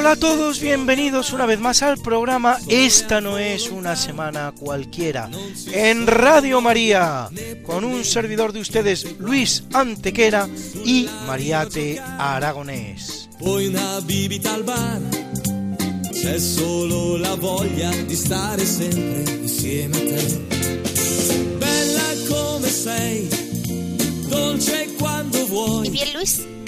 Hola a todos, bienvenidos una vez más al programa Esta no es una semana cualquiera en Radio María con un servidor de ustedes Luis Antequera y Mariate Aragonés. Poi una bibita al bar, c'è solo la voglia di stare sempre insieme a te. Bella come sei, dolce quando vuoi. Y bien, Luis,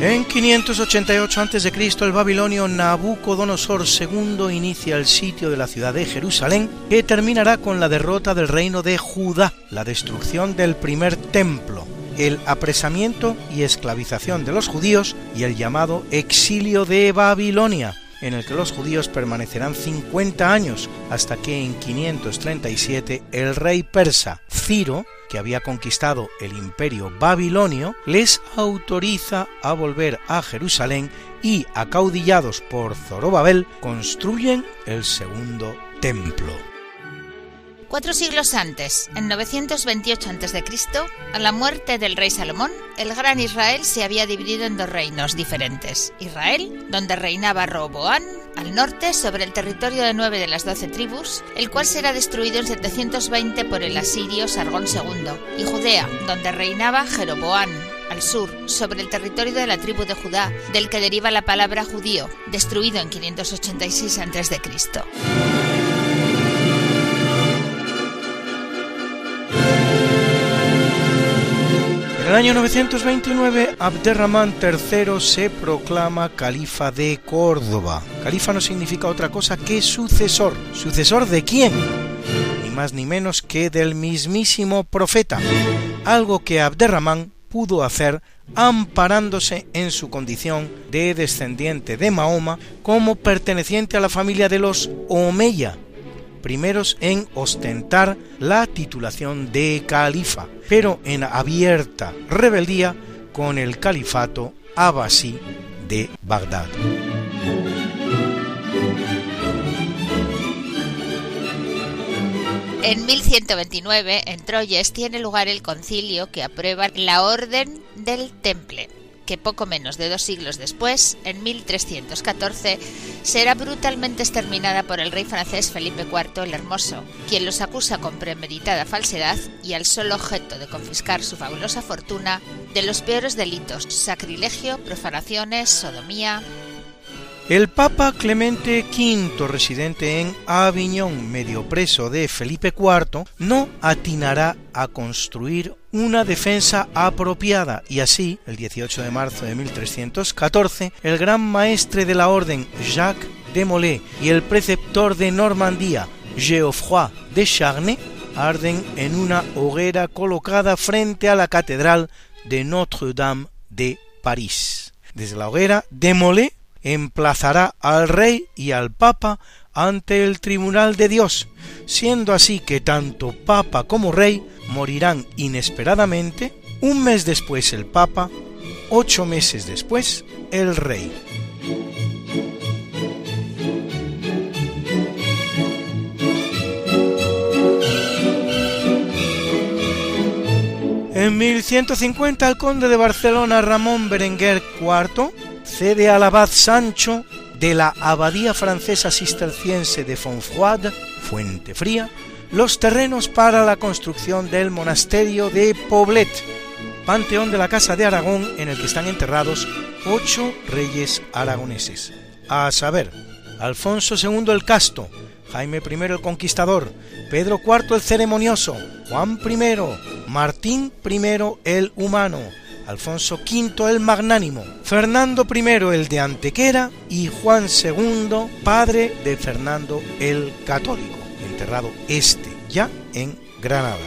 En 588 a.C., el babilonio Nabucodonosor II inicia el sitio de la ciudad de Jerusalén, que terminará con la derrota del reino de Judá, la destrucción del primer templo, el apresamiento y esclavización de los judíos y el llamado exilio de Babilonia, en el que los judíos permanecerán 50 años hasta que en 537 el rey persa Ciro, que había conquistado el imperio babilonio, les autoriza a volver a Jerusalén y, acaudillados por Zorobabel, construyen el segundo templo. Cuatro siglos antes, en 928 a.C., a la muerte del rey Salomón, el gran Israel se había dividido en dos reinos diferentes. Israel, donde reinaba Roboán, al norte, sobre el territorio de nueve de las doce tribus, el cual será destruido en 720 por el asirio Sargón II, y Judea, donde reinaba Jeroboán, al sur, sobre el territorio de la tribu de Judá, del que deriva la palabra judío, destruido en 586 a.C. En el año 929, Abderramán III se proclama califa de Córdoba. Califa no significa otra cosa que sucesor. ¿Sucesor de quién? Ni más ni menos que del mismísimo profeta. Algo que Abderramán pudo hacer amparándose en su condición de descendiente de Mahoma como perteneciente a la familia de los Omeya, primeros en ostentar la titulación de califa, pero en abierta rebeldía con el califato abasí de Bagdad. En 1129, en Troyes, tiene lugar el concilio que aprueba la Orden del Temple, que poco menos de dos siglos después, en 1314, será brutalmente exterminada por el rey francés Felipe IV el Hermoso, quien los acusa con premeditada falsedad y al solo objeto de confiscar su fabulosa fortuna de los peores delitos, sacrilegio, profanaciones, sodomía, el Papa Clemente V, residente en Aviñón, medio preso de Felipe IV, no atinará a construir una defensa apropiada y así, el 18 de marzo de 1314, el gran maestre de la orden Jacques de Molay y el preceptor de Normandía Geoffroy de Charnay arden en una hoguera colocada frente a la catedral de Notre-Dame de París. Desde la hoguera, de Molay emplazará al rey y al papa ante el tribunal de Dios, siendo así que tanto papa como rey morirán inesperadamente, un mes después el papa, ocho meses después el rey. En 1150 el conde de Barcelona Ramón Berenguer IV cede al abad Sancho de la abadía francesa cisterciense de Fontfroide, Fuente Fría, los terrenos para la construcción del monasterio de Poblet, panteón de la Casa de Aragón en el que están enterrados ocho reyes aragoneses, a saber, Alfonso II el Casto, Jaime I el Conquistador, Pedro IV el Ceremonioso, Juan I, Martín I el Humano, Alfonso V el Magnánimo, Fernando I el de Antequera y Juan II, padre de Fernando el Católico, enterrado este ya en Granada.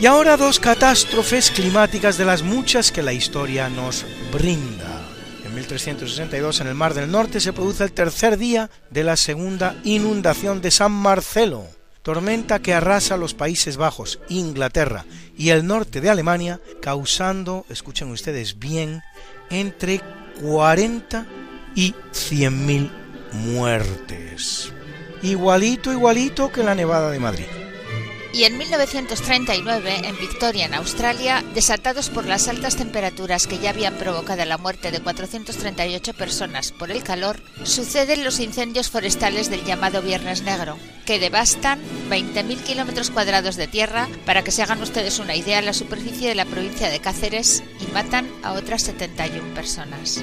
Y ahora dos catástrofes climáticas de las muchas que la historia nos brinda. En 1362 en el Mar del Norte se produce el tercer día de la segunda inundación de San Marcelo, tormenta que arrasa los Países Bajos, Inglaterra y el norte de Alemania, causando, escuchen ustedes bien, entre 40 y 100.000 muertes. Igualito, igualito que la Nevada de Madrid y en 1939, en Victoria, en Australia, desatados por las altas temperaturas que ya habían provocado la muerte de 438 personas por el calor, suceden los incendios forestales del llamado Viernes Negro, que devastan 20.000 kilómetros cuadrados de tierra, para que se hagan ustedes una idea, la superficie de la provincia de Cáceres y matan a otras 71 personas.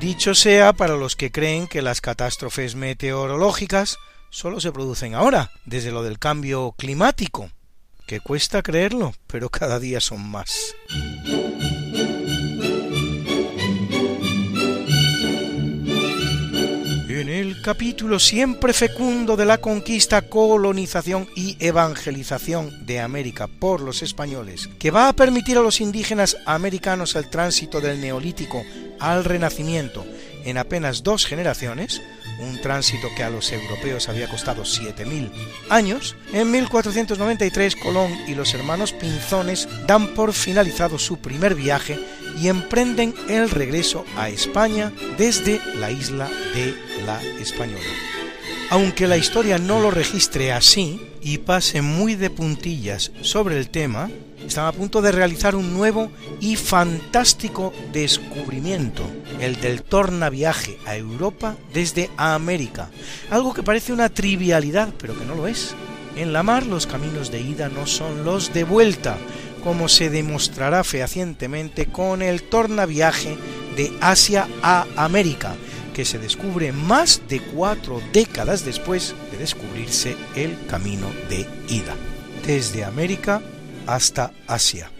Dicho sea para los que creen que las catástrofes meteorológicas solo se producen ahora, desde lo del cambio climático, que cuesta creerlo, pero cada día son más. En el capítulo siempre fecundo de la conquista, colonización y evangelización de América por los españoles, que va a permitir a los indígenas americanos el tránsito del neolítico al renacimiento en apenas dos generaciones, un tránsito que a los europeos había costado 7.000 años, en 1493 Colón y los hermanos Pinzones dan por finalizado su primer viaje y emprenden el regreso a España desde la isla de la Española. Aunque la historia no lo registre así y pase muy de puntillas sobre el tema, están a punto de realizar un nuevo y fantástico descubrimiento, el del tornaviaje a Europa desde América, algo que parece una trivialidad, pero que no lo es. En la mar los caminos de ida no son los de vuelta, como se demostrará fehacientemente con el tornaviaje de Asia a América, que se descubre más de cuatro décadas después de descubrirse el camino de ida, desde América hasta Asia.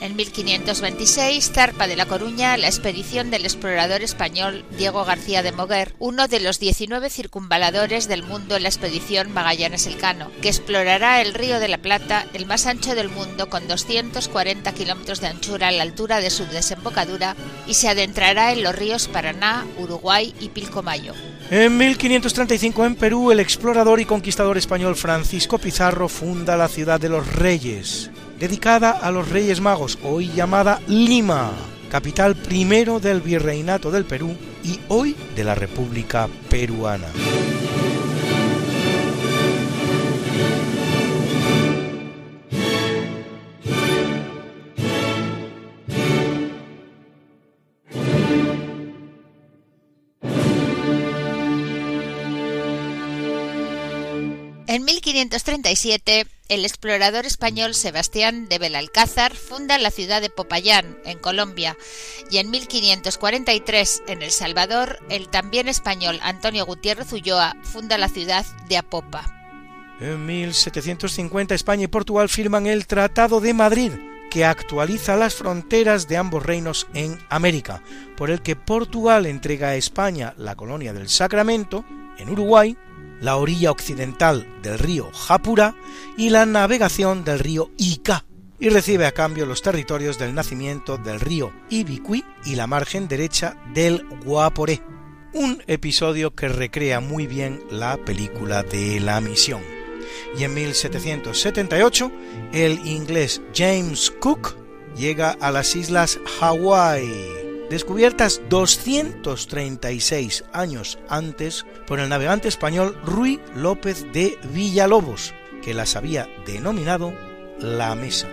En 1526 zarpa de La Coruña la expedición del explorador español Diego García de Moguer, uno de los 19 circunvaladores del mundo en la expedición Magallanes-Elcano, que explorará el río de la Plata, el más ancho del mundo con 240 kilómetros de anchura a la altura de su desembocadura, y se adentrará en los ríos Paraná, Uruguay y Pilcomayo. En 1535 en Perú, el explorador y conquistador español Francisco Pizarro funda la ciudad de los Reyes, dedicada a los Reyes Magos, hoy llamada Lima, capital primero del Virreinato del Perú y hoy de la República Peruana. 1537, el explorador español Sebastián de Belalcázar funda la ciudad de Popayán, en Colombia, y en 1543, en El Salvador, el también español Antonio Gutiérrez Ulloa funda la ciudad de Apopa. En 1750 España y Portugal firman el Tratado de Madrid, que actualiza las fronteras de ambos reinos en América, por el que Portugal entrega a España la colonia del Sacramento, en Uruguay, la orilla occidental del río Japura y la navegación del río Ica, y recibe a cambio los territorios del nacimiento del río Ibicuí y la margen derecha del Guaporé, un episodio que recrea muy bien la película de la misión. Y en 1778, el inglés James Cook llega a las islas Hawái, descubiertas 236 años antes por el navegante español Ruy López de Villalobos, que las había denominado la Mesa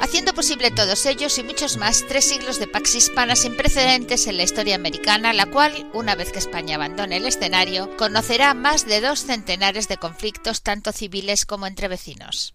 haciendo posible todos ellos y muchos más tres siglos de Pax Hispana sin precedentes en la historia americana, la cual, una vez que España abandone el escenario, conocerá más de dos centenares de conflictos tanto civiles como entre vecinos.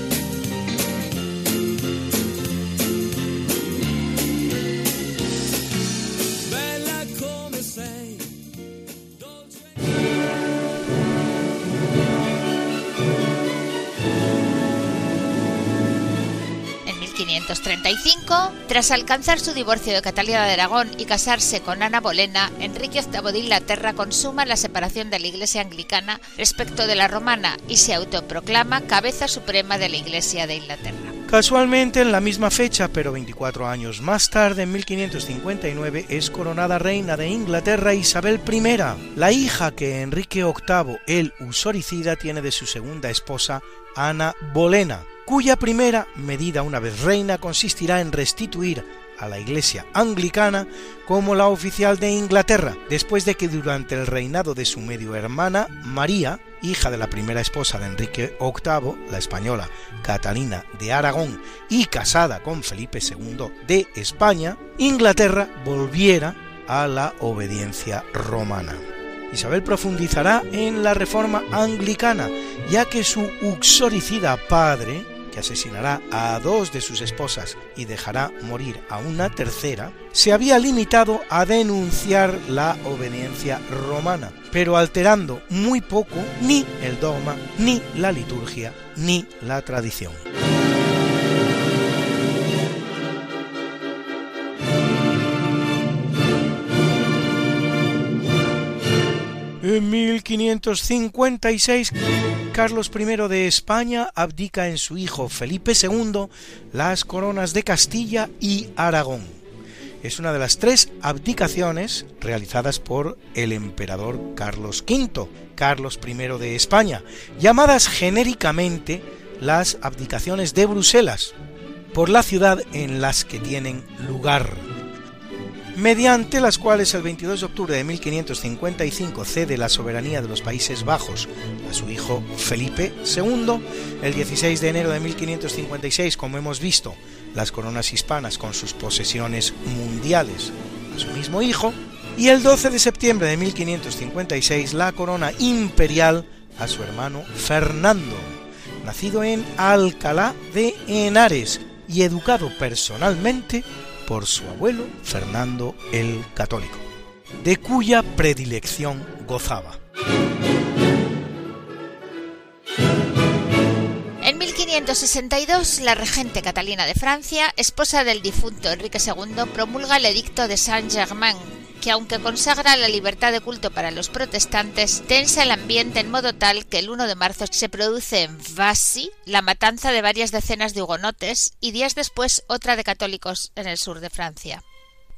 Tras alcanzar su divorcio de Catalina de Aragón y casarse con Ana Bolena, Enrique VIII de Inglaterra consuma la separación de la Iglesia anglicana respecto de la romana y se autoproclama cabeza suprema de la Iglesia de Inglaterra. Casualmente, en la misma fecha, pero 24 años más tarde, en 1559, es coronada reina de Inglaterra Isabel I, la hija que Enrique VIII, el usoricida, tiene de su segunda esposa, Ana Bolena, cuya primera medida una vez reina consistirá en restituir a la Iglesia anglicana como la oficial de Inglaterra, después de que durante el reinado de su medio hermana, María, hija de la primera esposa de Enrique VIII, la española Catalina de Aragón, y casada con Felipe II de España, Inglaterra volviera a la obediencia romana. Isabel profundizará en la reforma anglicana, ya que su uxoricida padre, que asesinará a dos de sus esposas y dejará morir a una tercera, se había limitado a denunciar la obediencia romana, pero alterando muy poco ni el dogma, ni la liturgia, ni la tradición. En 1556, Carlos I de España abdica en su hijo Felipe II las coronas de Castilla y Aragón. Es una de las tres abdicaciones realizadas por el emperador Carlos V, Carlos I de España, llamadas genéricamente las abdicaciones de Bruselas, por la ciudad en las que tienen lugar mediante las cuales el 22 de octubre de 1555 cede la soberanía de los Países Bajos a su hijo Felipe II, el 16 de enero de 1556, como hemos visto, las coronas hispanas con sus posesiones mundiales a su mismo hijo, y el 12 de septiembre de 1556 la corona imperial a su hermano Fernando, nacido en Alcalá de Henares y educado personalmente por su abuelo Fernando el Católico, de cuya predilección gozaba. En 1562, la regente Catalina de Francia, esposa del difunto Enrique II, promulga el edicto de Saint-Germain, que aunque consagra la libertad de culto para los protestantes, tensa el ambiente en modo tal que el 1 de marzo se produce en Vassy la matanza de varias decenas de hugonotes y días después otra de católicos en el sur de Francia.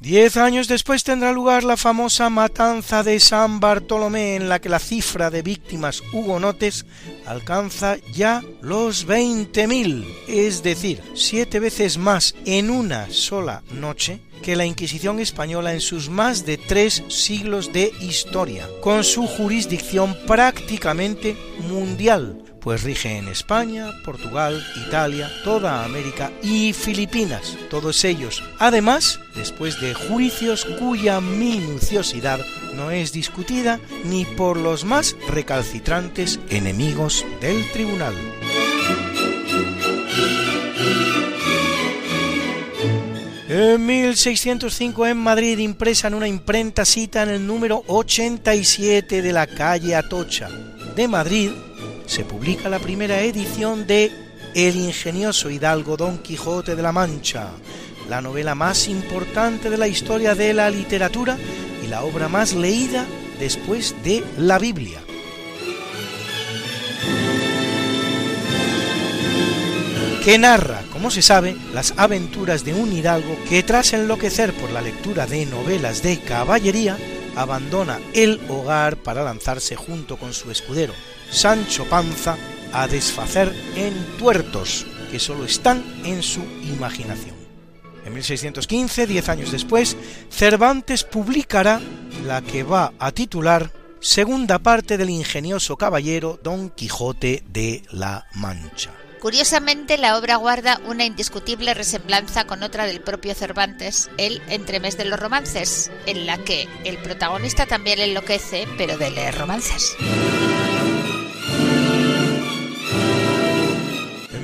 Diez años después tendrá lugar la famosa matanza de San Bartolomé, en la que la cifra de víctimas hugonotes alcanza ya los 20.000, es decir, siete veces más en una sola noche que la Inquisición española en sus más de tres siglos de historia, con su jurisdicción prácticamente mundial, pues rige en España, Portugal, Italia, toda América y Filipinas, todos ellos, además, después de juicios cuya minuciosidad no es discutida ni por los más recalcitrantes enemigos del tribunal. En 1605 en Madrid impresa en una imprenta cita en el número 87 de la calle Atocha de Madrid, se publica la primera edición de El ingenioso hidalgo Don Quijote de la Mancha, la novela más importante de la historia de la literatura y la obra más leída después de la Biblia. que narra, como se sabe, las aventuras de un hidalgo que tras enloquecer por la lectura de novelas de caballería, abandona el hogar para lanzarse junto con su escudero, Sancho Panza, a desfacer en tuertos que solo están en su imaginación. En 1615, diez años después, Cervantes publicará la que va a titular Segunda parte del ingenioso caballero Don Quijote de la Mancha. Curiosamente, la obra guarda una indiscutible resemblanza con otra del propio Cervantes, el Entremés de los romances, en la que el protagonista también enloquece, pero de leer romances.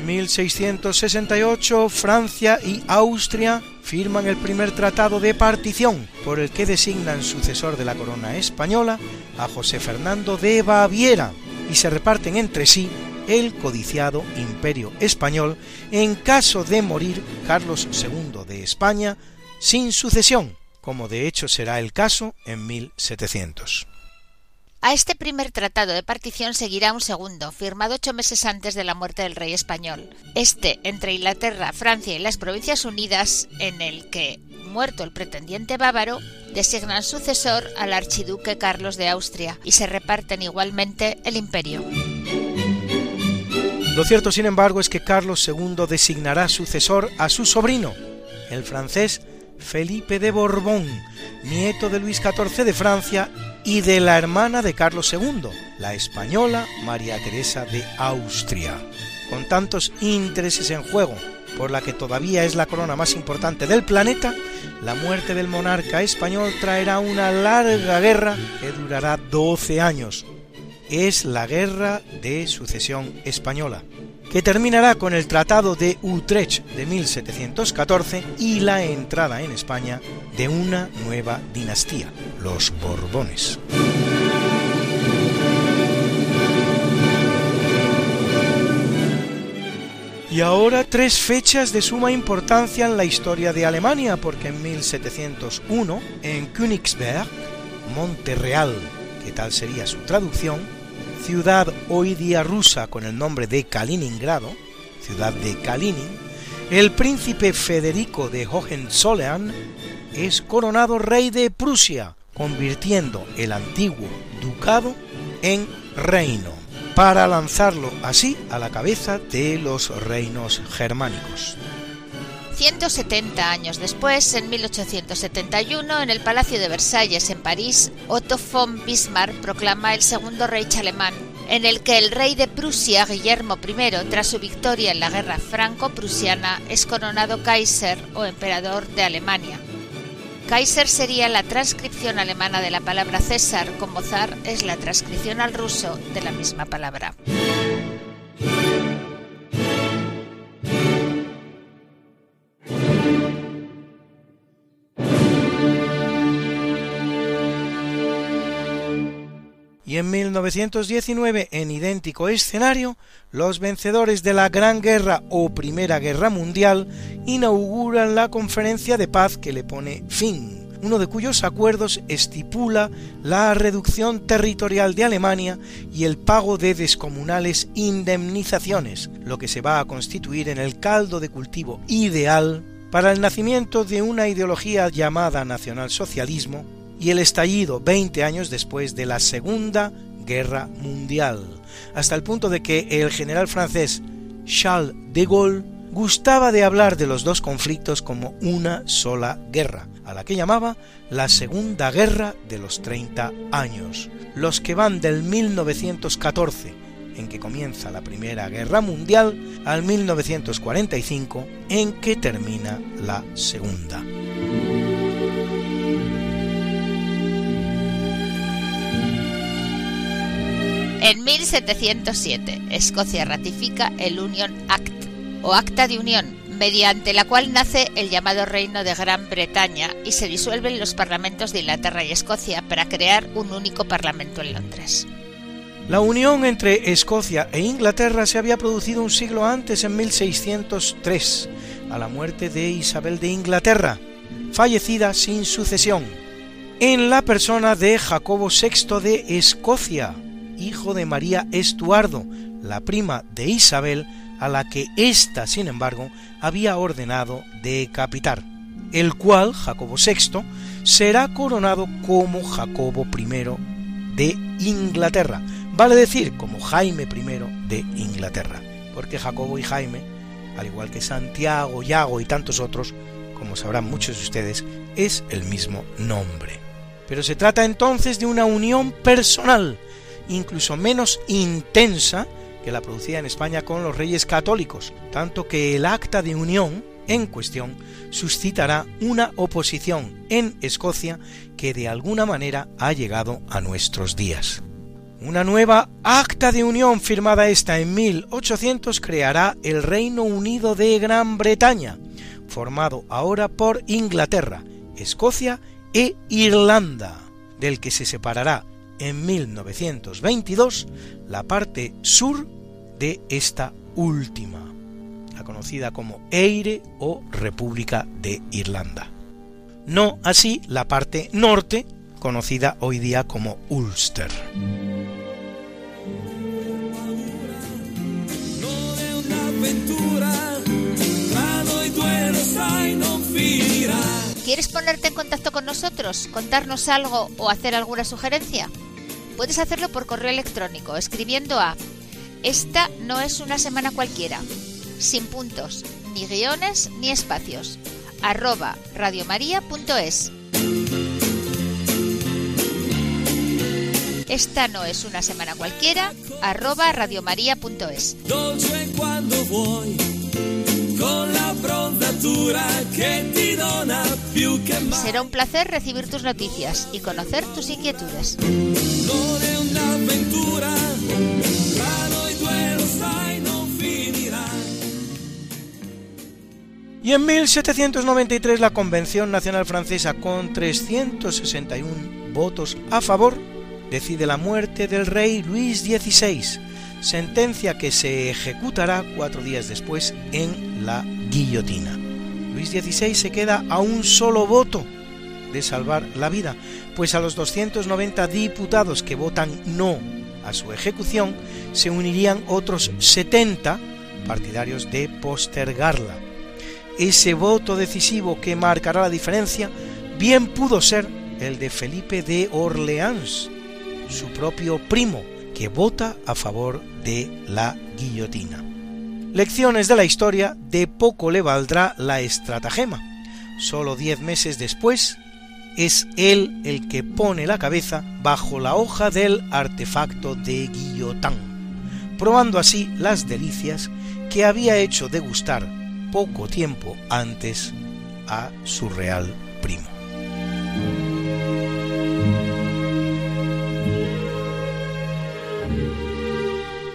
1668, Francia y Austria firman el primer tratado de partición, por el que designan sucesor de la corona española a José Fernando de Baviera, y se reparten entre sí el codiciado imperio español en caso de morir Carlos II de España sin sucesión, como de hecho será el caso en 1700. A este primer tratado de partición seguirá un segundo, firmado ocho meses antes de la muerte del rey español. Este entre Inglaterra, Francia y las Provincias Unidas, en el que, muerto el pretendiente bávaro, designan sucesor al archiduque Carlos de Austria y se reparten igualmente el imperio. Lo cierto, sin embargo, es que Carlos II designará sucesor a su sobrino, el francés Felipe de Borbón, nieto de Luis XIV de Francia y de la hermana de Carlos II, la española María Teresa de Austria. Con tantos intereses en juego, por la que todavía es la corona más importante del planeta, la muerte del monarca español traerá una larga guerra que durará 12 años, es la Guerra de Sucesión Española, que terminará con el Tratado de Utrecht de 1714 y la entrada en España de una nueva dinastía, los Borbones. Y ahora tres fechas de suma importancia en la historia de Alemania, porque en 1701, en Königsberg, Monte Real, que tal sería su traducción, ciudad hoy día rusa con el nombre de Kaliningrado, ciudad de Kalinin, el príncipe Federico de Hohenzollern es coronado rey de Prusia, convirtiendo el antiguo ducado en reino, para lanzarlo así a la cabeza de los reinos germánicos. 170 años después, en 1871, en el Palacio de Versalles, en París, Otto von Bismarck proclama el segundo Reich alemán, en el que el rey de Prusia, Guillermo I, tras su victoria en la guerra franco-prusiana, es coronado Kaiser o emperador de Alemania. Kaiser sería la transcripción alemana de la palabra César, como zar es la transcripción al ruso de la misma palabra. Y en 1919, en idéntico escenario, los vencedores de la Gran Guerra o Primera Guerra Mundial inauguran la conferencia de paz que le pone fin, uno de cuyos acuerdos estipula la reducción territorial de Alemania y el pago de descomunales indemnizaciones, lo que se va a constituir en el caldo de cultivo ideal para el nacimiento de una ideología llamada nacionalsocialismo y el estallido 20 años después de la Segunda Guerra Mundial, hasta el punto de que el general francés Charles de Gaulle gustaba de hablar de los dos conflictos como una sola guerra, a la que llamaba la Segunda Guerra de los 30 años, los que van del 1914, en que comienza la Primera Guerra Mundial al 1945 en que termina la Segunda. En 1707, Escocia ratifica el Union Act, o Acta de Unión, mediante la cual nace el llamado Reino de Gran Bretaña y se disuelven los parlamentos de Inglaterra y Escocia para crear un único parlamento en Londres. La unión entre Escocia e Inglaterra se había producido un siglo antes, en 1603, a la muerte de Isabel de Inglaterra, fallecida sin sucesión, en la persona de Jacobo VI de Escocia, hijo de María Estuardo, la prima de Isabel, a la que ésta, sin embargo, había ordenado decapitar, el cual, Jacobo VI, será coronado como Jacobo I de Inglaterra, vale decir, como Jaime I de Inglaterra, porque Jacobo y Jaime, al igual que Santiago, Yago y tantos otros, como sabrán muchos de ustedes, es el mismo nombre. Pero se trata entonces de una unión personal, incluso menos intensa que la producida en España con los reyes católicos, tanto que el acta de unión en cuestión suscitará una oposición en Escocia que de alguna manera ha llegado a nuestros días. Una nueva acta de unión firmada esta en 1800 creará el Reino Unido de Gran Bretaña, formado ahora por Inglaterra, Escocia e Irlanda, del que se separará en 1922 la parte sur de esta última, la conocida como Eire o República de Irlanda. No así la parte norte, conocida hoy día como Ulster. ¿Quieres ponerte en contacto con nosotros, contarnos algo o hacer alguna sugerencia? Puedes hacerlo por correo electrónico escribiendo a Esta no es una semana cualquiera, sin puntos, ni guiones ni espacios, arroba radiomaria.es. Esta no es una semana cualquiera, arroba radiomaria.es. Será un placer recibir tus noticias y conocer tus inquietudes. Y en 1793 la Convención Nacional Francesa, con 361 votos a favor, decide la muerte del rey Luis XVI, sentencia que se ejecutará cuatro días después en la guillotina. Luis XVI se queda a un solo voto de salvar la vida, pues a los 290 diputados que votan no a su ejecución se unirían otros 70 partidarios de postergarla. Ese voto decisivo que marcará la diferencia bien pudo ser el de Felipe de Orleans, su propio primo, que vota a favor de la guillotina. Lecciones de la historia, de poco le valdrá la estratagema. Solo diez meses después, es él el que pone la cabeza bajo la hoja del artefacto de guillotán, probando así las delicias que había hecho degustar poco tiempo antes a su real primo.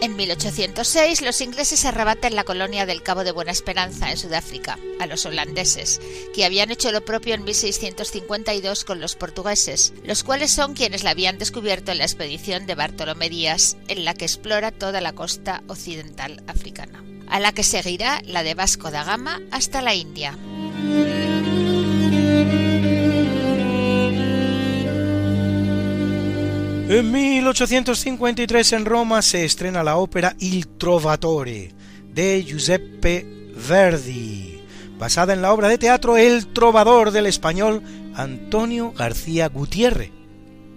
En 1806 los ingleses arrebatan la colonia del Cabo de Buena Esperanza en Sudáfrica a los holandeses, que habían hecho lo propio en 1652 con los portugueses, los cuales son quienes la habían descubierto en la expedición de Bartolomé Díaz, en la que explora toda la costa occidental africana, a la que seguirá la de Vasco da Gama hasta la India. En 1853 en Roma se estrena la ópera Il Trovatore de Giuseppe Verdi, basada en la obra de teatro El Trovador del español Antonio García Gutiérrez,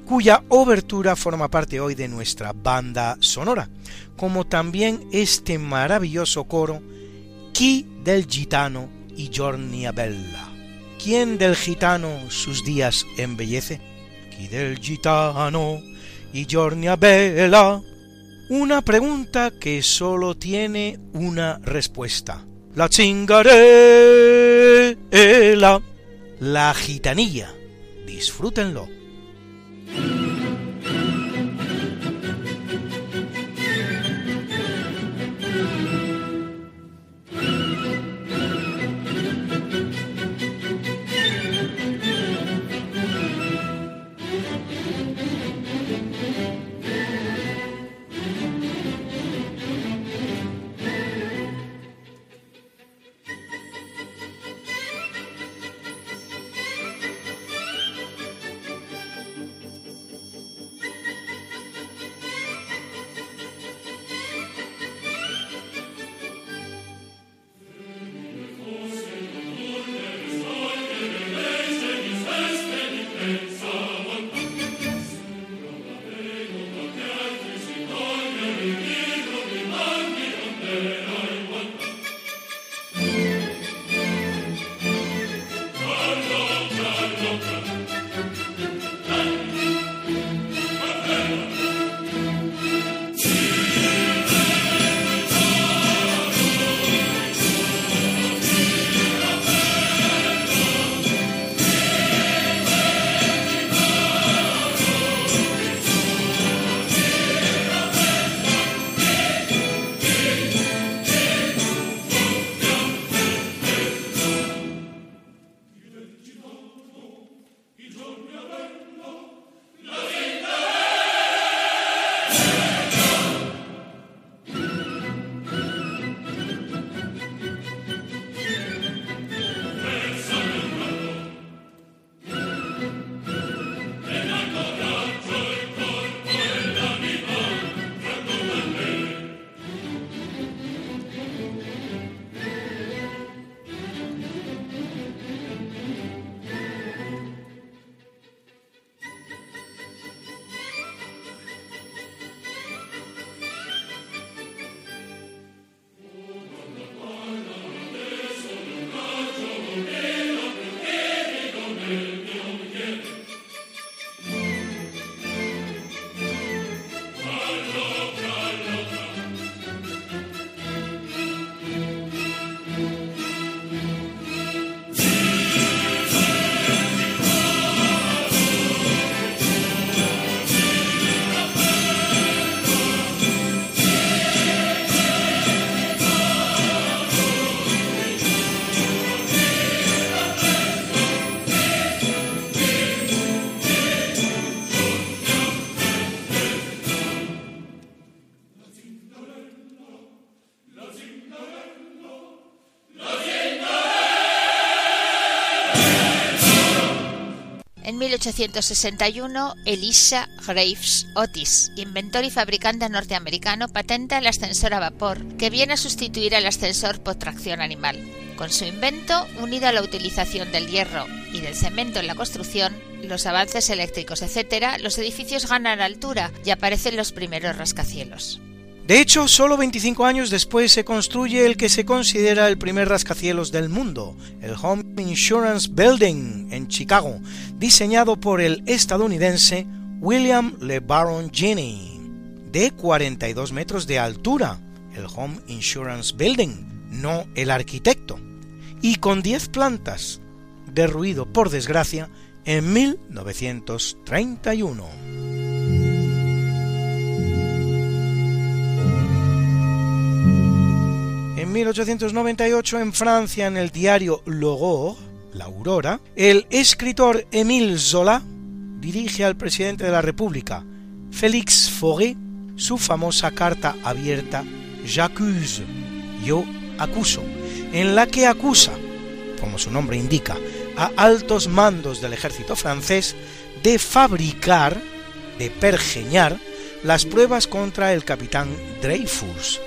cuya obertura forma parte hoy de nuestra banda sonora, como también este maravilloso coro Chi del gitano y Giornia Bella. ¿Quién del gitano sus días embellece? Chi del gitano y Giornia Bella, Una pregunta que solo tiene una respuesta. La chingarela. La gitanilla. Disfrútenlo. 1861, Elisha Graves Otis, inventor y fabricante norteamericano, patenta el ascensor a vapor, que viene a sustituir al ascensor por tracción animal. Con su invento, unido a la utilización del hierro y del cemento en la construcción, los avances eléctricos, etc., los edificios ganan altura y aparecen los primeros rascacielos. De hecho, solo 25 años después se construye el que se considera el primer rascacielos del mundo, el Home Insurance Building en Chicago, diseñado por el estadounidense William LeBaron Genney, de 42 metros de altura, el Home Insurance Building, no el arquitecto, y con 10 plantas, derruido por desgracia en 1931. 1898 en Francia, en el diario Logo, La Aurora, el escritor Émile Zola dirige al presidente de la República, Félix Fauré, su famosa carta abierta J'accuse, yo acuso, en la que acusa, como su nombre indica, a altos mandos del ejército francés de fabricar, de pergeñar, las pruebas contra el capitán Dreyfus,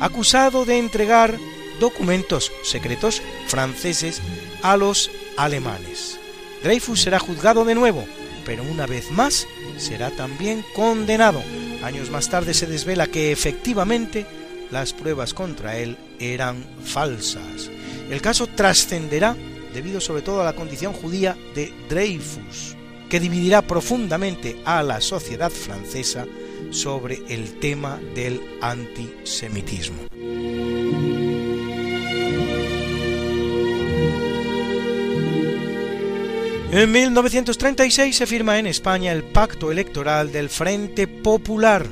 acusado de entregar documentos secretos franceses a los alemanes. Dreyfus será juzgado de nuevo, pero una vez más será también condenado. Años más tarde se desvela que efectivamente las pruebas contra él eran falsas. El caso trascenderá debido sobre todo a la condición judía de Dreyfus, que dividirá profundamente a la sociedad francesa sobre el tema del antisemitismo. En 1936 se firma en España el pacto electoral del Frente Popular,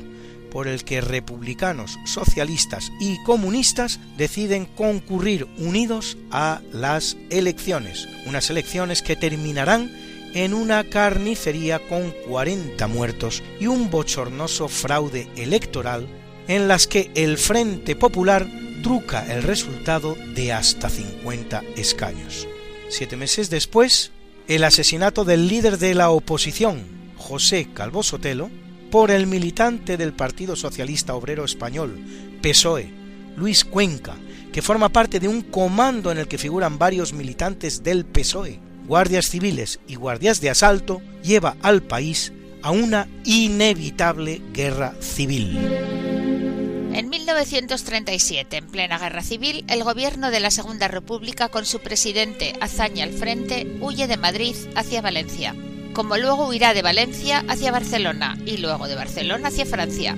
por el que republicanos, socialistas y comunistas deciden concurrir unidos a las elecciones, unas elecciones que terminarán en una carnicería con 40 muertos y un bochornoso fraude electoral en las que el Frente Popular truca el resultado de hasta 50 escaños. Siete meses después, el asesinato del líder de la oposición, José Calvo Sotelo, por el militante del Partido Socialista Obrero Español, PSOE, Luis Cuenca, que forma parte de un comando en el que figuran varios militantes del PSOE, guardias civiles y guardias de asalto, lleva al país a una inevitable guerra civil. En 1937, en plena guerra civil, el gobierno de la Segunda República, con su presidente Azaña al frente, huye de Madrid hacia Valencia como luego huirá de Valencia hacia Barcelona y luego de Barcelona hacia Francia.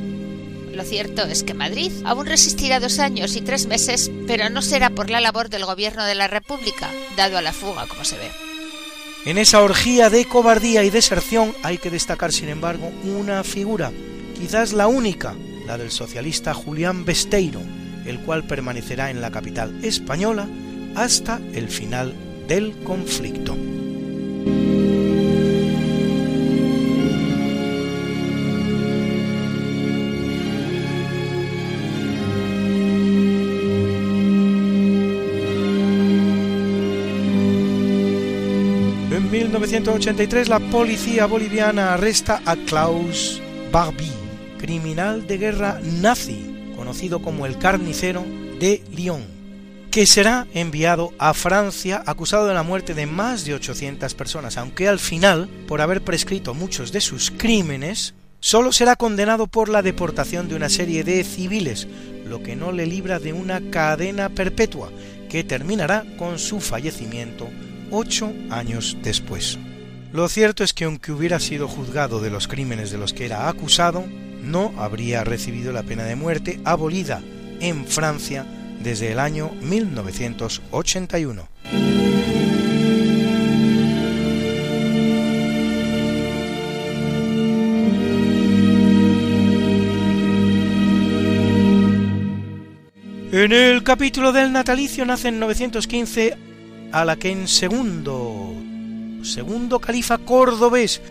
Lo cierto es que Madrid aún resistirá dos años y tres meses, pero no será por la labor del gobierno de la República, dado a la fuga, como se ve. En esa orgía de cobardía y deserción hay que destacar, sin embargo, una figura, quizás la única, la del socialista Julián Besteiro, el cual permanecerá en la capital española hasta el final del conflicto. 1983 la policía boliviana arresta a Klaus Barbie, criminal de guerra nazi, conocido como el carnicero de Lyon, que será enviado a Francia acusado de la muerte de más de 800 personas, aunque al final, por haber prescrito muchos de sus crímenes, solo será condenado por la deportación de una serie de civiles, lo que no le libra de una cadena perpetua, que terminará con su fallecimiento ocho años después. Lo cierto es que aunque hubiera sido juzgado de los crímenes de los que era acusado, no habría recibido la pena de muerte abolida en Francia desde el año 1981. En el capítulo del natalicio nace en 915 a la que en segundo, segundo califa cordobés,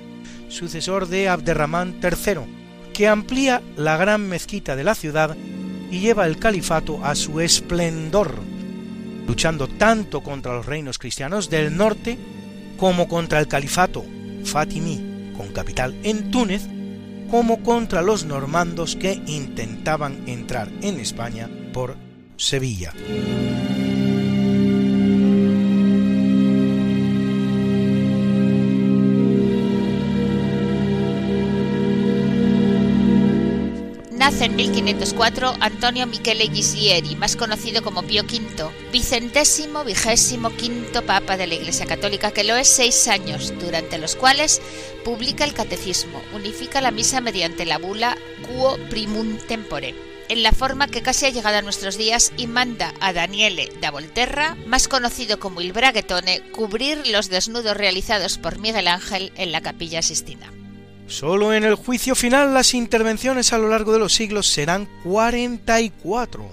sucesor de Abderramán III, que amplía la gran mezquita de la ciudad y lleva el califato a su esplendor, luchando tanto contra los reinos cristianos del norte como contra el califato fatimí, con capital en Túnez, como contra los normandos que intentaban entrar en España por Sevilla. En 1504 Antonio Michele Ghisieri, más conocido como Pío V, vicentésimo vigésimo quinto papa de la Iglesia Católica, que lo es seis años, durante los cuales publica el Catecismo, unifica la misa mediante la bula Quo Primum Tempore, en la forma que casi ha llegado a nuestros días y manda a Daniele da Volterra, más conocido como il Braghetone, cubrir los desnudos realizados por Miguel Ángel en la capilla Sistina. Solo en el juicio final las intervenciones a lo largo de los siglos serán 44,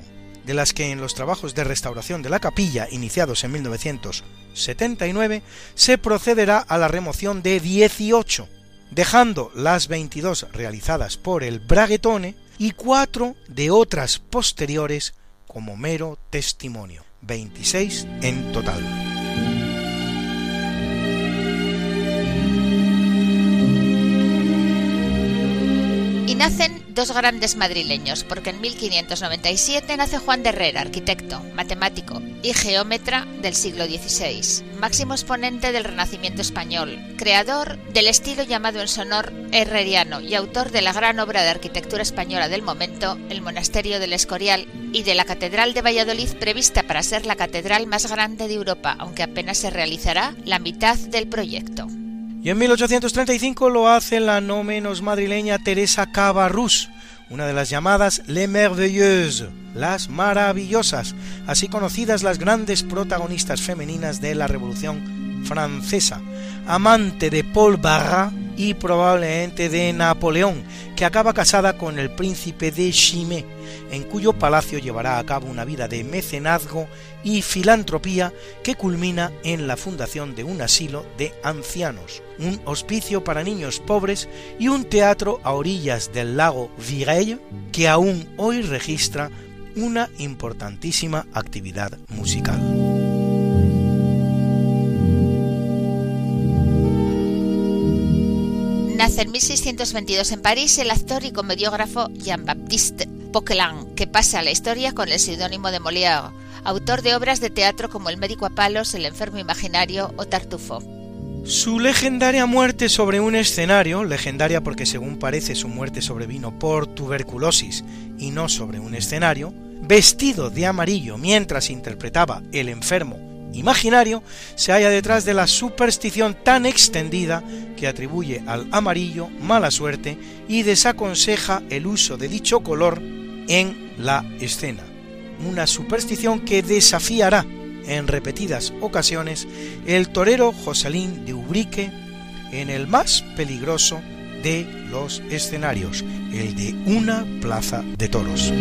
de las que en los trabajos de restauración de la capilla iniciados en 1979 se procederá a la remoción de 18, dejando las 22 realizadas por el Braguetone y 4 de otras posteriores como mero testimonio, 26 en total. Nacen dos grandes madrileños, porque en 1597 nace Juan de Herrera, arquitecto, matemático y geómetra del siglo XVI, máximo exponente del Renacimiento español, creador del estilo llamado en sonor herreriano y autor de la gran obra de arquitectura española del momento, el Monasterio del Escorial, y de la Catedral de Valladolid prevista para ser la catedral más grande de Europa, aunque apenas se realizará la mitad del proyecto Y en 1835 lo hace la no menos madrileña Teresa Cabarrús, una de las llamadas Les Merveilleuses, las maravillosas, así conocidas las grandes protagonistas femeninas de la Revolución Francesa, amante de Paul Barras y probablemente de Napoleón, que acaba casada con el príncipe de Chimay, en cuyo palacio llevará a cabo una vida de mecenazgo y filantropía que culmina en la fundación de un asilo de ancianos, un hospicio para niños pobres y un teatro a orillas del lago Vireille que aún hoy registra una importantísima actividad musical. Nace en 1622 en París el actor y comediógrafo Jean-Baptiste Poquelin, que pasa a la historia con el seudónimo de Molière, autor de obras de teatro como El médico a palos, El enfermo imaginario o Tartufo. Su legendaria muerte sobre un escenario, legendaria porque según parece su muerte sobrevino por tuberculosis y no sobre un escenario, vestido de amarillo mientras interpretaba El enfermo imaginario se halla detrás de la superstición tan extendida que atribuye al amarillo mala suerte y desaconseja el uso de dicho color en la escena. Una superstición que desafiará en repetidas ocasiones el torero Joselín de Ubrique en el más peligroso de los escenarios, el de una plaza de toros.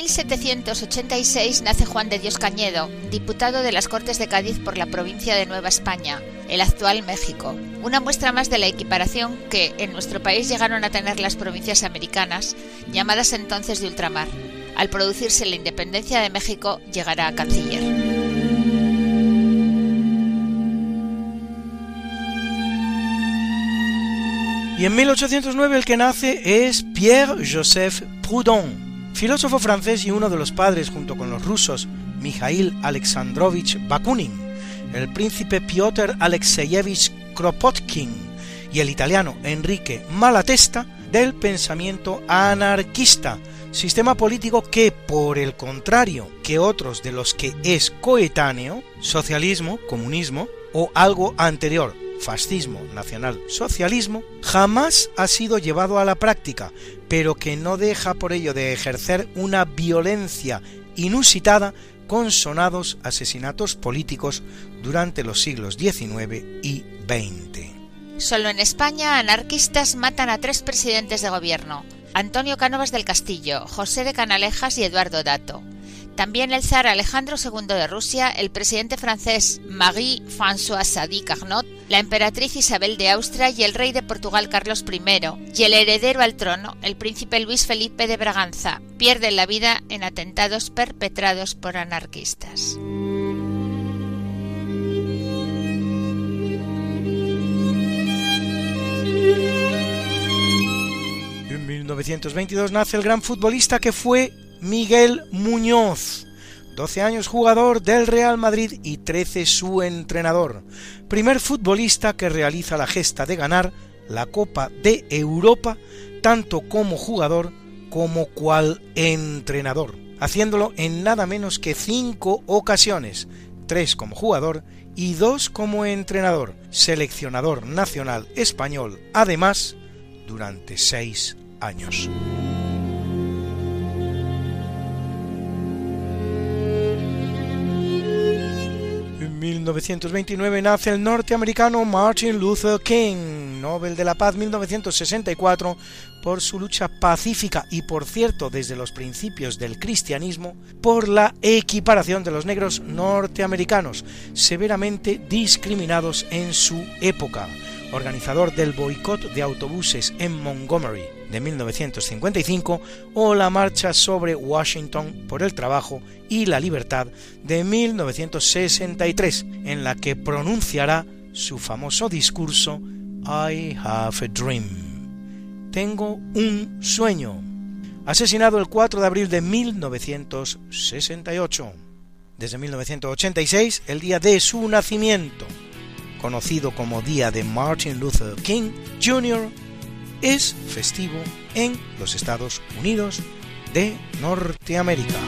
1786 nace Juan de Dios Cañedo, diputado de las Cortes de Cádiz por la provincia de Nueva España, el actual México. Una muestra más de la equiparación que en nuestro país llegaron a tener las provincias americanas, llamadas entonces de ultramar. Al producirse la independencia de México, llegará a canciller. Y en 1809 el que nace es Pierre-Joseph Proudhon, filósofo francés y uno de los padres junto con los rusos Mikhail Alexandrovich Bakunin, el príncipe Piotr Alexeyevich Kropotkin y el italiano Enrique Malatesta del pensamiento anarquista, sistema político que, por el contrario que otros de los que es coetáneo, socialismo, comunismo o algo anterior, fascismo, nacional, socialismo, jamás ha sido llevado a la práctica, pero que no deja por ello de ejercer una violencia inusitada con sonados asesinatos políticos durante los siglos XIX y XX. Solo en España, anarquistas matan a tres presidentes de gobierno, Antonio Cánovas del Castillo, José de Canalejas y Eduardo Dato. También el zar Alejandro II de Rusia, el presidente francés Marie-François Sadi Carnot, la emperatriz Isabel de Austria y el rey de Portugal Carlos I, y el heredero al trono, el príncipe Luis Felipe de Braganza, pierden la vida en atentados perpetrados por anarquistas. En 1922 nace el gran futbolista que fue Miguel Muñoz, 12 años jugador del Real Madrid y 13 su entrenador, primer futbolista que realiza la gesta de ganar la Copa de Europa tanto como jugador como cual entrenador, haciéndolo en nada menos que cinco ocasiones, tres como jugador y dos como entrenador, seleccionador nacional español, además, durante seis años. 1929 nace el norteamericano Martin Luther King, Nobel de la Paz 1964, por su lucha pacífica y, por cierto, desde los principios del cristianismo, por la equiparación de los negros norteamericanos, severamente discriminados en su época, organizador del boicot de autobuses en Montgomery de 1955 o la Marcha sobre Washington por el Trabajo y la Libertad de 1963, en la que pronunciará su famoso discurso I have a dream. Tengo un sueño. Asesinado el 4 de abril de 1968. Desde 1986, el día de su nacimiento, conocido como Día de Martin Luther King Jr., es festivo en los Estados Unidos de Norteamérica.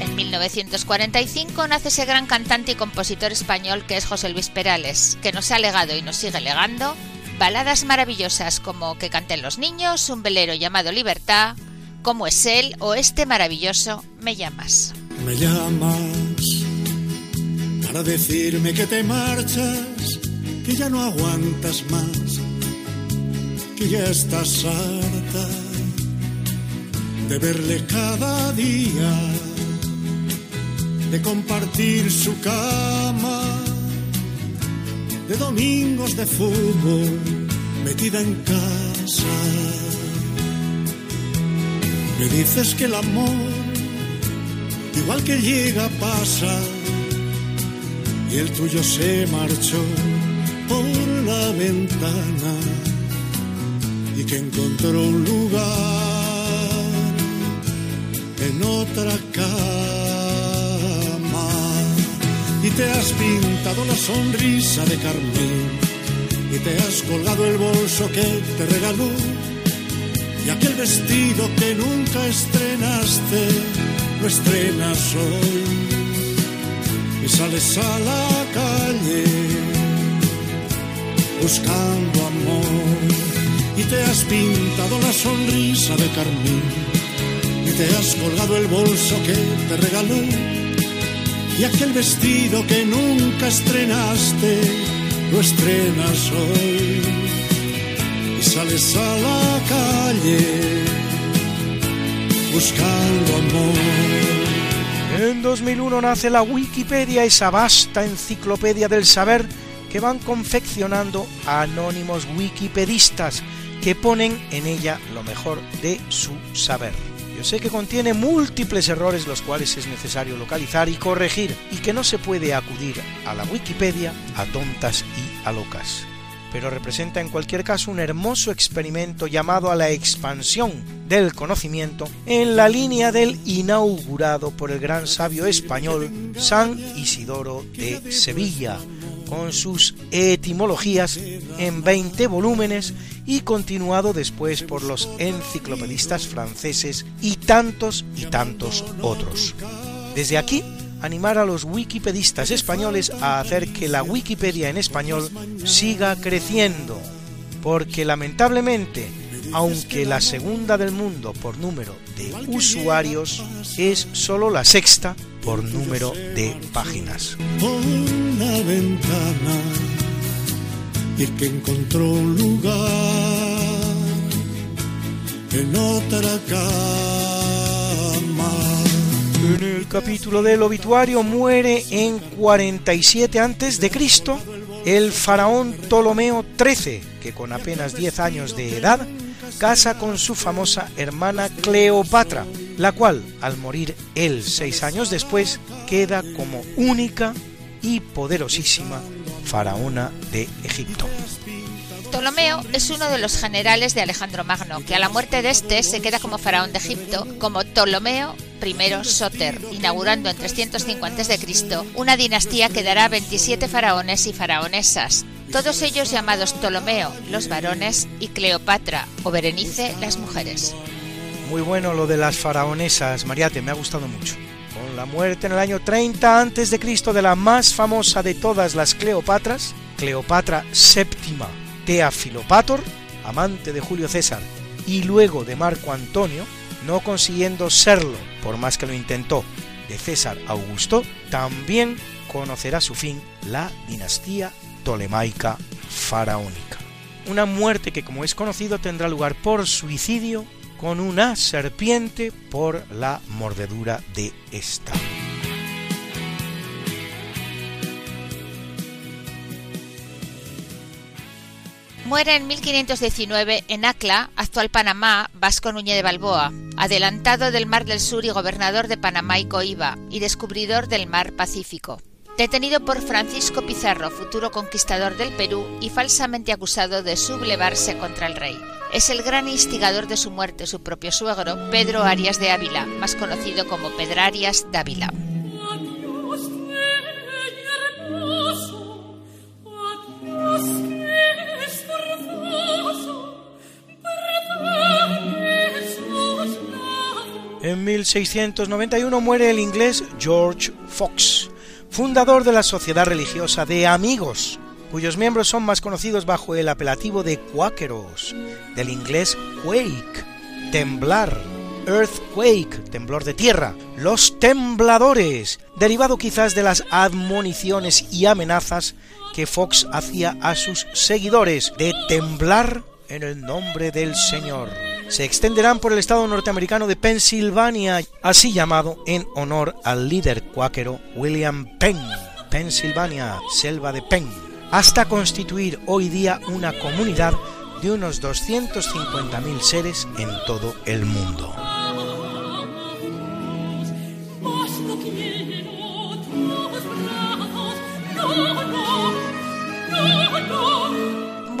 En 1945 nace ese gran cantante y compositor español que es José Luis Perales, que nos ha legado y nos sigue legando baladas maravillosas como Que canten los niños, Un velero llamado Libertad, Cómo es él o este maravilloso Me llamas. Me llamas para decirme que te marchas, que ya no aguantas más, que ya estás harta de verle cada día, de compartir su cama, de domingos de fútbol metida en casa. Me dices que el amor, igual que llega, pasa, y el tuyo se marchó por la ventana y que encontró un lugar en otra cama. Y te has pintado la sonrisa de carmín y te has colgado el bolso que te regaló y aquel vestido que nunca estrenaste lo estrenas hoy. Y sales a la calle buscando amor y te has pintado la sonrisa de carmín te has colgado el bolso que te regaló y aquel vestido que nunca estrenaste, lo estrenas hoy y sales a la calle buscando amor. En 2001 nace la Wikipedia, esa vasta enciclopedia del saber que van confeccionando anónimos wikipedistas que ponen en ella lo mejor de su saber sé que contiene múltiples errores los cuales es necesario localizar y corregir y que no se puede acudir a la Wikipedia a tontas y a locas. Pero representa en cualquier caso un hermoso experimento llamado a la expansión del conocimiento en la línea del inaugurado por el gran sabio español San Isidoro de Sevilla, con sus etimologías en 20 volúmenes y continuado después por los enciclopedistas franceses y tantos y tantos otros. Desde aquí, animar a los wikipedistas españoles a hacer que la Wikipedia en español siga creciendo, porque lamentablemente, aunque la segunda del mundo por número de usuarios, es solo la sexta por número de páginas. Y que encontró un lugar en otra cama. En el capítulo del obituario muere en 47 antes de Cristo el faraón Ptolomeo XIII, que con apenas 10 años de edad casa con su famosa hermana Cleopatra, la cual, al morir él seis años después, queda como única y poderosísima faraona de Egipto. Ptolomeo es uno de los generales de Alejandro Magno, que a la muerte de este se queda como faraón de Egipto, como Ptolomeo I Soter, inaugurando en 350 a.C. una dinastía que dará 27 faraones y faraonesas, todos ellos llamados Ptolomeo, los varones, y Cleopatra o Berenice, las mujeres. Muy bueno lo de las faraonesas, Mariate, me ha gustado mucho la muerte en el año 30 a.C. de la más famosa de todas las Cleopatras, Cleopatra VII Teafilopator, amante de Julio César y luego de Marco Antonio, no consiguiendo serlo, por más que lo intentó, de César Augusto, también conocerá su fin la dinastía tolemaica faraónica. Una muerte que, como es conocido, tendrá lugar por suicidio con una serpiente por la mordedura de esta. Muere en 1519 en Acla, actual Panamá, Vasco Núñez de Balboa, adelantado del Mar del Sur y gobernador de Panamá y Coiba, y descubridor del Mar Pacífico. Detenido por Francisco Pizarro, futuro conquistador del Perú, y falsamente acusado de sublevarse contra el rey es el gran instigador de su muerte, su propio suegro, Pedro Arias de Ávila, más conocido como Pedrarias Dávila. En 1691 muere el inglés George Fox, fundador de la Sociedad Religiosa de Amigos, cuyos miembros son más conocidos bajo el apelativo de cuáqueros, del inglés quake, temblar, earthquake, temblor de tierra, los tembladores, derivado quizás de las admoniciones y amenazas que Fox hacía a sus seguidores de temblar en el nombre del Señor. Se extenderán por el estado norteamericano de Pensilvania, así llamado en honor al líder cuáquero William Penn, Pensilvania, selva de Penn, hasta constituir hoy día una comunidad de unos 250.000 seres en todo el mundo.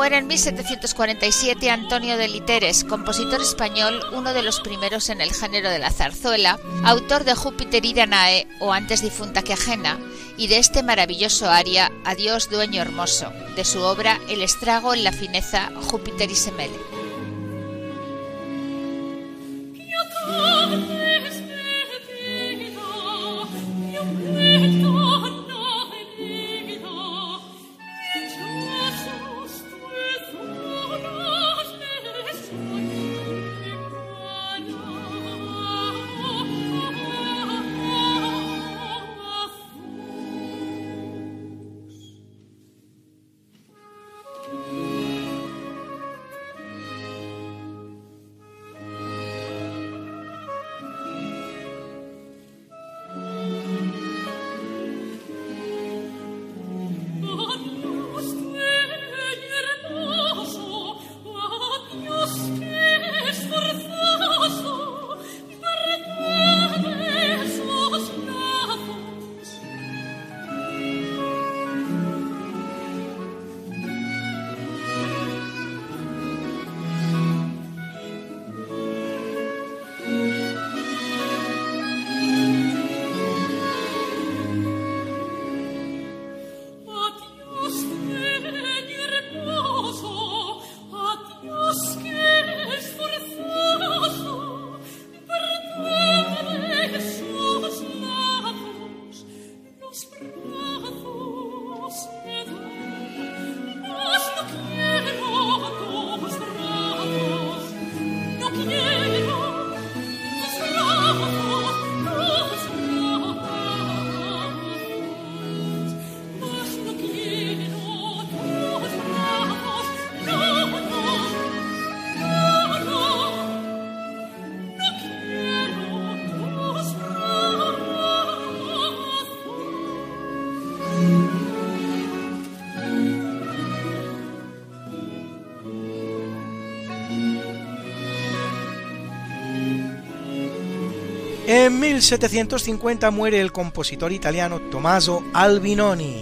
Muere en 1747 Antonio de Literes, compositor español, uno de los primeros en el género de la zarzuela, autor de Júpiter y Danae o antes difunta que ajena, y de este maravilloso aria Adiós dueño hermoso, de su obra El estrago en la fineza Júpiter y Semele. En 1750 muere el compositor italiano Tommaso Albinoni,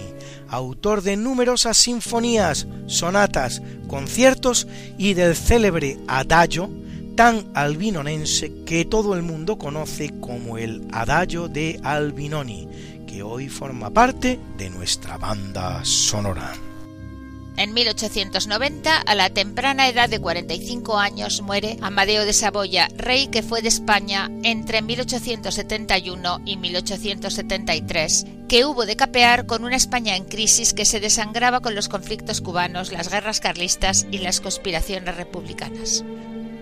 autor de numerosas sinfonías, sonatas, conciertos y del célebre adagio tan albinonense que todo el mundo conoce como el adagio de Albinoni, que hoy forma parte de nuestra banda sonora. En 1890, a la temprana edad de 45 años, muere Amadeo de Saboya, rey que fue de España entre 1871 y 1873, que hubo de capear con una España en crisis que se desangraba con los conflictos cubanos, las guerras carlistas y las conspiraciones republicanas.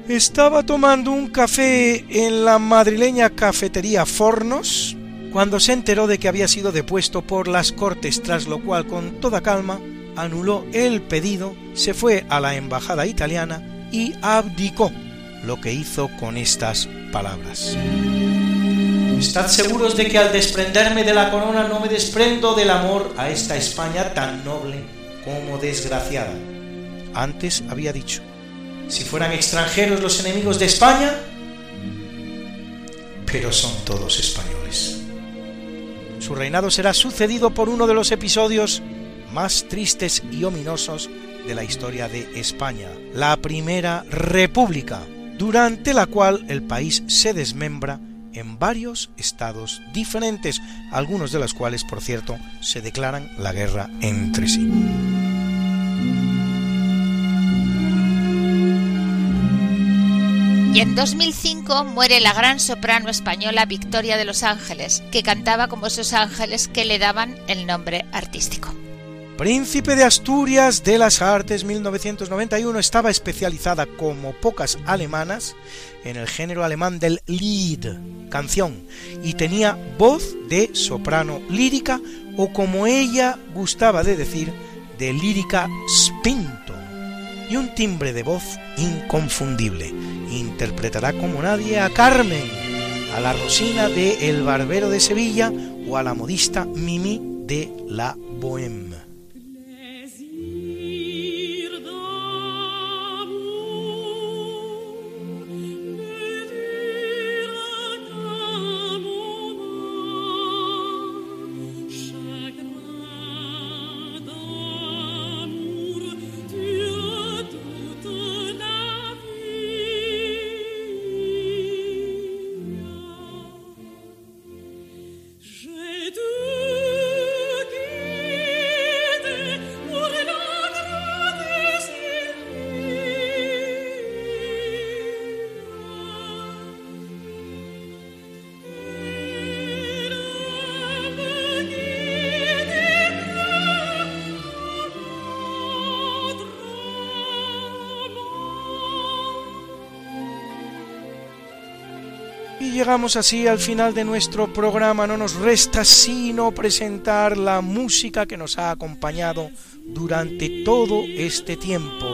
Estaba tomando un café en la madrileña cafetería Fornos cuando se enteró de que había sido depuesto por las Cortes, tras lo cual, con toda calma, anuló el pedido, se fue a la embajada italiana y abdicó, lo que hizo con estas palabras. Estad seguros de que al desprenderme de la corona no me desprendo del amor a esta España tan noble como desgraciada. Antes había dicho, si fueran extranjeros los enemigos de España, pero son todos españoles. Su reinado será sucedido por uno de los episodios más tristes y ominosos de la historia de España, la Primera República, durante la cual el país se desmembra en varios estados diferentes, algunos de los cuales, por cierto, se declaran la guerra entre sí. Y en 2005 muere la gran soprano española Victoria de los Ángeles, que cantaba como esos ángeles que le daban el nombre artístico. Príncipe de Asturias de las Artes 1991 estaba especializada como pocas alemanas en el género alemán del Lied, canción, y tenía voz de soprano lírica o como ella gustaba de decir, de lírica spinto, y un timbre de voz inconfundible. Interpretará como nadie a Carmen, a la Rosina de El Barbero de Sevilla o a la modista Mimi de La Bohème. Llegamos así al final de nuestro programa. No nos resta sino presentar la música que nos ha acompañado durante todo este tiempo.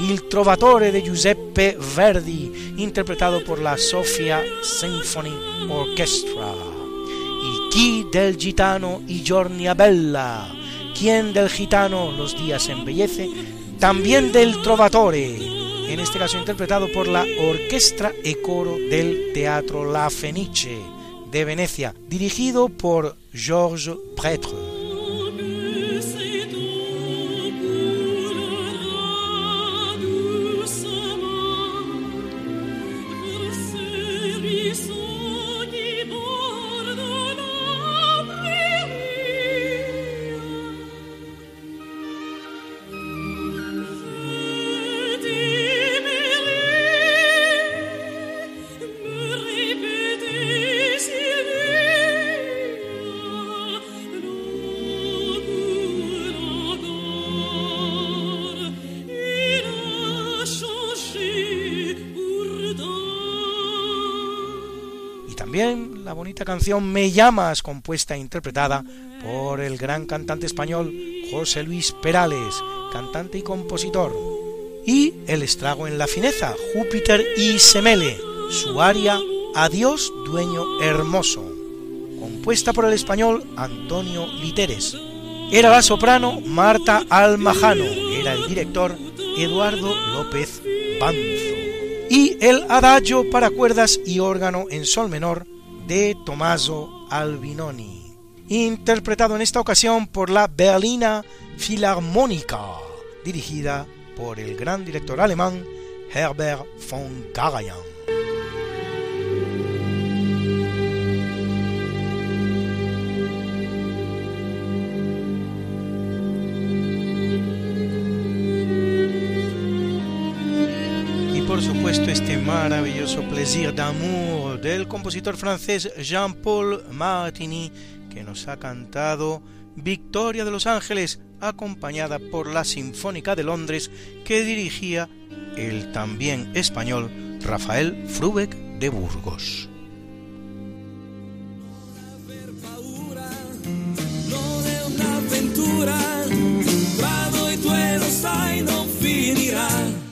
Il Trovatore de Giuseppe Verdi, interpretado por la Sofia Symphony Orchestra. Y Chi del Gitano y Giornia Bella. Quien del gitano los días embellece, también del Trovatore en este caso interpretado por la Orquestra e Coro del Teatro La Fenice de Venecia, dirigido por Georges Prêtre. Canción Me llamas, compuesta e interpretada por el gran cantante español José Luis Perales, cantante y compositor. Y El estrago en la fineza, Júpiter y Semele, su aria Adiós, dueño hermoso, compuesta por el español Antonio Literes. Era la soprano Marta Almajano, era el director Eduardo López Banzo. Y el adagio para cuerdas y órgano en sol menor de Tommaso Albinoni, interpretado en esta ocasión por la Berlina Philharmonica, dirigida por el gran director alemán Herbert von Karajan. Este maravilloso Plaisir d'amour del compositor francés Jean-Paul Martini que nos ha cantado Victoria de los Ángeles acompañada por la Sinfónica de Londres que dirigía el también español Rafael Frubeck de Burgos.